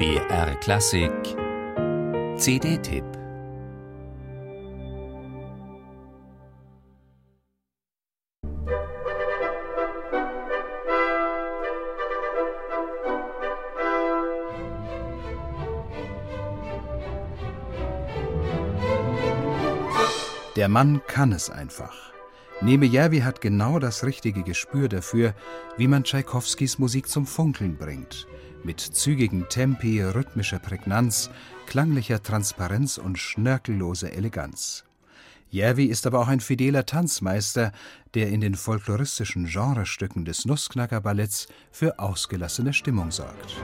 BR Klassik CD-Tipp Der Mann kann es einfach. Nemejerwi hat genau das richtige Gespür dafür, wie man Tschaikowskis Musik zum Funkeln bringt. Mit zügigen Tempi, rhythmischer Prägnanz, klanglicher Transparenz und schnörkelloser Eleganz. Järvi ist aber auch ein fideler Tanzmeister, der in den folkloristischen Genrestücken des Nussknacker-Balletts für ausgelassene Stimmung sorgt.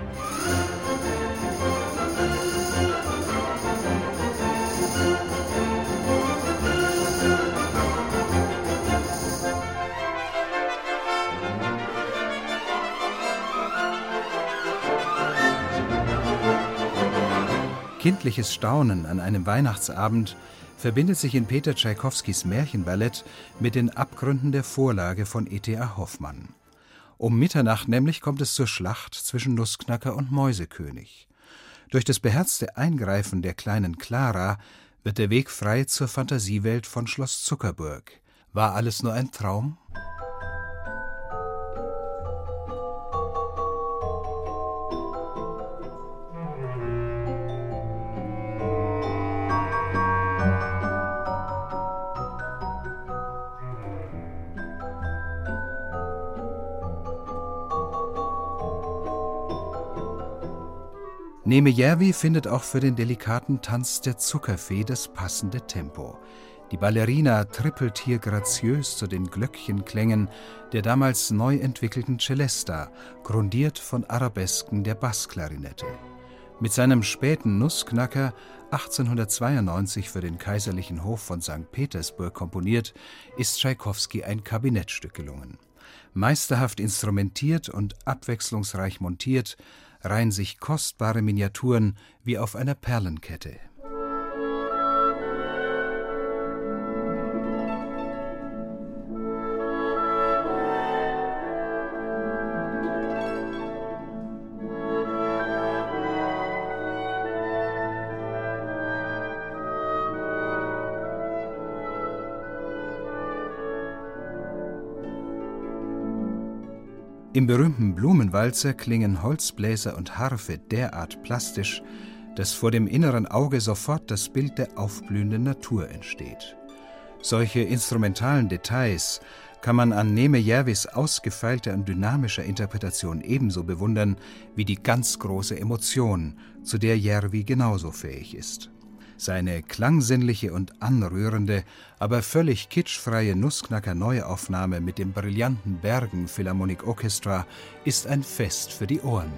Kindliches Staunen an einem Weihnachtsabend verbindet sich in Peter Tschaikowskis Märchenballett mit den Abgründen der Vorlage von E.T.A. Hoffmann. Um Mitternacht nämlich kommt es zur Schlacht zwischen Nussknacker und Mäusekönig. Durch das beherzte Eingreifen der kleinen Clara wird der Weg frei zur Fantasiewelt von Schloss Zuckerburg. War alles nur ein Traum? Nemejärvi findet auch für den delikaten Tanz der Zuckerfee das passende Tempo. Die Ballerina trippelt hier graziös zu den Glöckchenklängen der damals neu entwickelten Celesta, grundiert von Arabesken der Bassklarinette. Mit seinem späten Nussknacker, 1892 für den kaiserlichen Hof von St. Petersburg komponiert, ist Tschaikowski ein Kabinettstück gelungen. Meisterhaft instrumentiert und abwechslungsreich montiert, reihen sich kostbare Miniaturen wie auf einer Perlenkette. Im berühmten Blumenwalzer klingen Holzbläser und Harfe derart plastisch, dass vor dem inneren Auge sofort das Bild der aufblühenden Natur entsteht. Solche instrumentalen Details kann man an Neme Järvis ausgefeilter und dynamischer Interpretation ebenso bewundern wie die ganz große Emotion, zu der Järvi genauso fähig ist. Seine klangsinnliche und anrührende, aber völlig kitschfreie Nussknacker-Neuaufnahme mit dem brillanten Bergen Philharmonic Orchestra ist ein Fest für die Ohren.